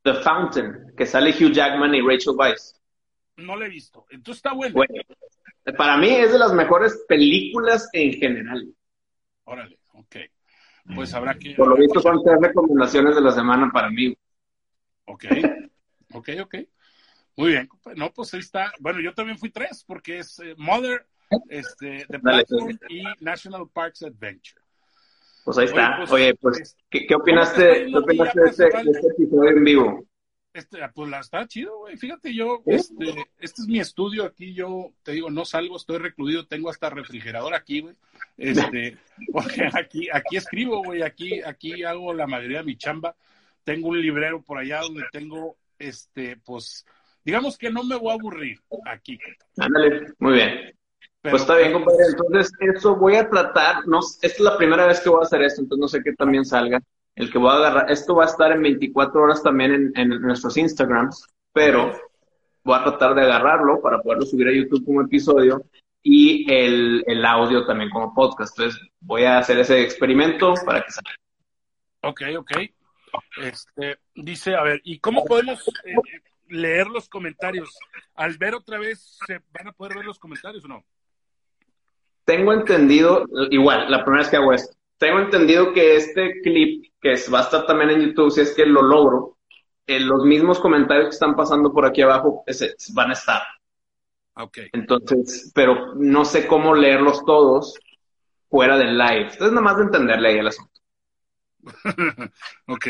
The Fountain, que sale Hugh Jackman y Rachel Weisz. No lo he visto. Entonces está bueno. Bueno, para mí es de las mejores películas en general. Órale, ok. Pues habrá que. Por lo visto son tres recomendaciones de la semana para mí. Ok, ok, ok. Muy bien. No, pues ahí está. Bueno, yo también fui tres, porque es eh, Mother, este, The Platform y National Parks Adventure. Pues ahí está. pues, Oye, pues, es- ¿qué, qué opinaste, ¿Cómo te está ¿qué opinaste de este, de este episodio en vivo? Este, ah, pues la está chido, güey. Fíjate, yo, este, este es mi estudio aquí. Yo te digo, no salgo, estoy recluido, tengo hasta refrigerador aquí, güey. Este, porque aquí, aquí escribo, güey. Aquí, aquí hago la mayoría de mi chamba. Tengo un librero por allá donde tengo, este, pues, digamos que no me voy a aburrir aquí. Ándale, muy bien. Pero- Pues está bien, compadre. Entonces, eso voy a tratar. No, esta es la primera vez que voy a hacer esto, entonces no sé qué también salga. El que voy a agarrar, esto va a estar en 24 horas también en, en nuestros Instagrams, pero voy a tratar de agarrarlo para poderlo subir a YouTube como episodio y el, el audio también como podcast. Entonces, voy a hacer ese experimento para que salga. Ok, ok. Este, dice, a ver, ¿y cómo podemos eh, leer los comentarios? Al ver otra vez, ¿se van a poder ver los comentarios o no? Tengo entendido, igual, la primera vez que hago esto, tengo entendido que este clip, que es- va a estar también en YouTube, si es que lo logro, eh, los mismos comentarios que están pasando por aquí abajo van a estar. Ok. Entonces, pero no sé cómo leerlos todos fuera del live. Entonces, nada más de entenderle ahí el asunto. ok.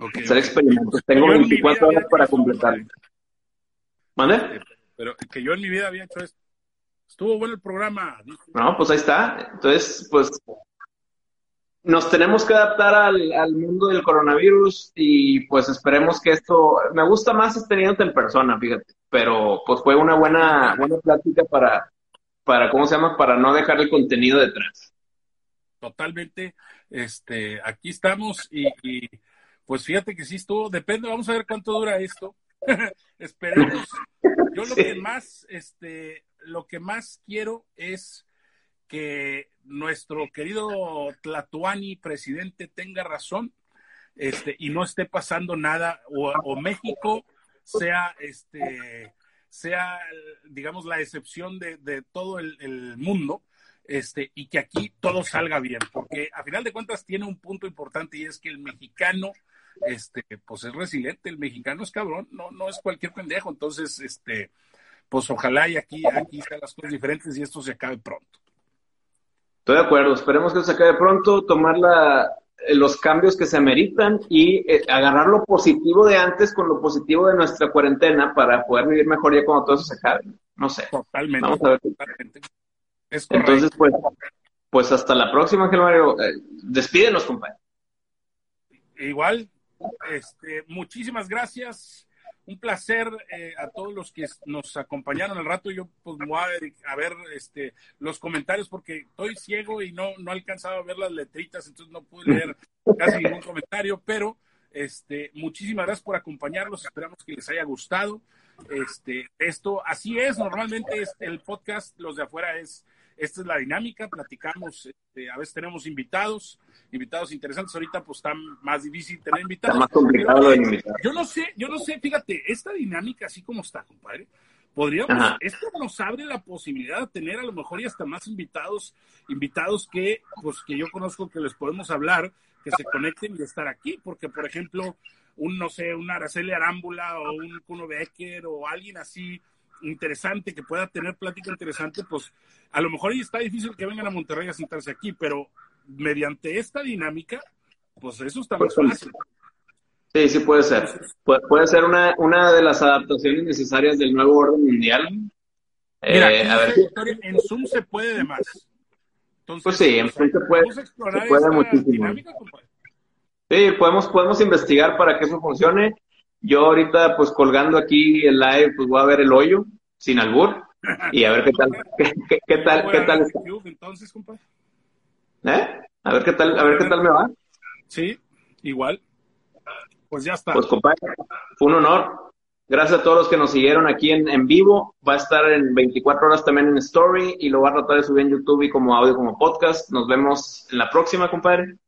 Ok. Hacer experimentos. Tengo Yo en mi 24 vida había horas para completarlo. ¿Mande? Pero que yo en mi vida había hecho esto. Estuvo bueno el programa. No, pues ahí está. Entonces, pues nos tenemos que adaptar al, al mundo del coronavirus y pues esperemos que esto, me gusta más teniéndote en persona, fíjate, pero pues fue una buena, buena plática para, para, ¿cómo se llama? Para no dejar el contenido detrás. Totalmente. Este, aquí estamos y, y, pues fíjate que sí estuvo, depende, vamos a ver cuánto dura esto. Esperemos. Yo lo Sí. que más, este, lo que más quiero es que nuestro querido Tlatuani presidente tenga razón, este, y no esté pasando nada, o, México sea, este, sea, digamos, la excepción de, de todo el, el mundo, este, y que aquí todo salga bien, porque a final de cuentas tiene un punto importante y es que el mexicano, este, pues es resiliente, el mexicano es cabrón, no, no es cualquier pendejo, entonces, este, pues ojalá y aquí, aquí sean las cosas diferentes y esto se acabe pronto. Estoy de acuerdo, esperemos que se acabe pronto, tomar la, eh, los cambios que se ameritan y eh, agarrar lo positivo de antes con lo positivo de nuestra cuarentena para poder vivir mejor ya cuando todo eso se acabe. No sé. Totalmente. Vamos a ver. totalmente. Es. Entonces, pues, pues hasta la próxima, Ángel Mario. Eh, despídenos, compadre. Igual, este, muchísimas gracias. Un placer eh, a todos los que nos acompañaron al rato. Yo pues voy a, a ver este, los comentarios porque estoy ciego y no, no alcanzaba a ver las letritas, entonces no pude leer casi ningún comentario, pero Este, muchísimas gracias por acompañarnos. Esperamos que les haya gustado. Este, esto, así es, normalmente este, el podcast, los de afuera es, esta es la dinámica, platicamos, este, a veces tenemos invitados, invitados interesantes, ahorita pues está más difícil tener invitados. Está más complicado de invitar. Yo no sé, yo no sé, fíjate, esta dinámica así como está, compadre, podríamos, Ajá. esto nos abre la posibilidad de tener a lo mejor y hasta más invitados, invitados que, pues que yo conozco que les podemos hablar, que se conecten y estar aquí, porque por ejemplo, un, no sé, un Araceli Arámbula o un Kuno Becker o alguien así interesante que pueda tener plática interesante, pues a lo mejor y está difícil que vengan a Monterrey a sentarse aquí, pero mediante esta dinámica, pues eso está más fácil. Sí, sí puede ser. Pu puede ser una, una de las adaptaciones necesarias del nuevo orden mundial. Mira, eh, a ver. en Zoom se puede de más. Entonces, pues sí, en Zoom se puede, se puede muchísimo. Dinámica, Sí, podemos, podemos investigar para que eso funcione. Yo ahorita, pues colgando aquí el live, pues voy a ver el hoyo, sin albur, y a ver qué tal, qué, qué, qué tal, qué tal está. Entonces, compadre. ¿Eh? A ver qué tal, a ver qué tal me va. Sí, igual. Pues ya está. Pues compadre, fue un honor. Gracias a todos los que nos siguieron aquí en, en vivo. Va a estar en 24 horas también en Story y lo va a tratar de subir en YouTube y como audio, como podcast. Nos vemos en la próxima, compadre.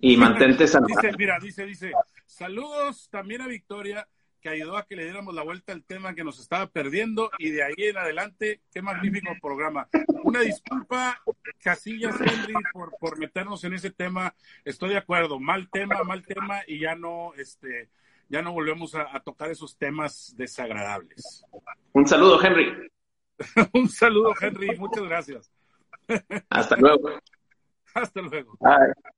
Y mantente saludable. dice, mira, dice, dice, saludos también a Victoria, que ayudó a que le diéramos la vuelta al tema que nos estaba perdiendo y de ahí en adelante, qué magnífico programa. Una disculpa, Casillas Henry, por, por meternos en ese tema. Estoy de acuerdo, mal tema, mal tema y ya no, este, ya no volvemos a, a tocar esos temas desagradables. Un saludo, Henry. Un saludo, Henry, muchas gracias. Hasta luego. Hasta luego. Bye.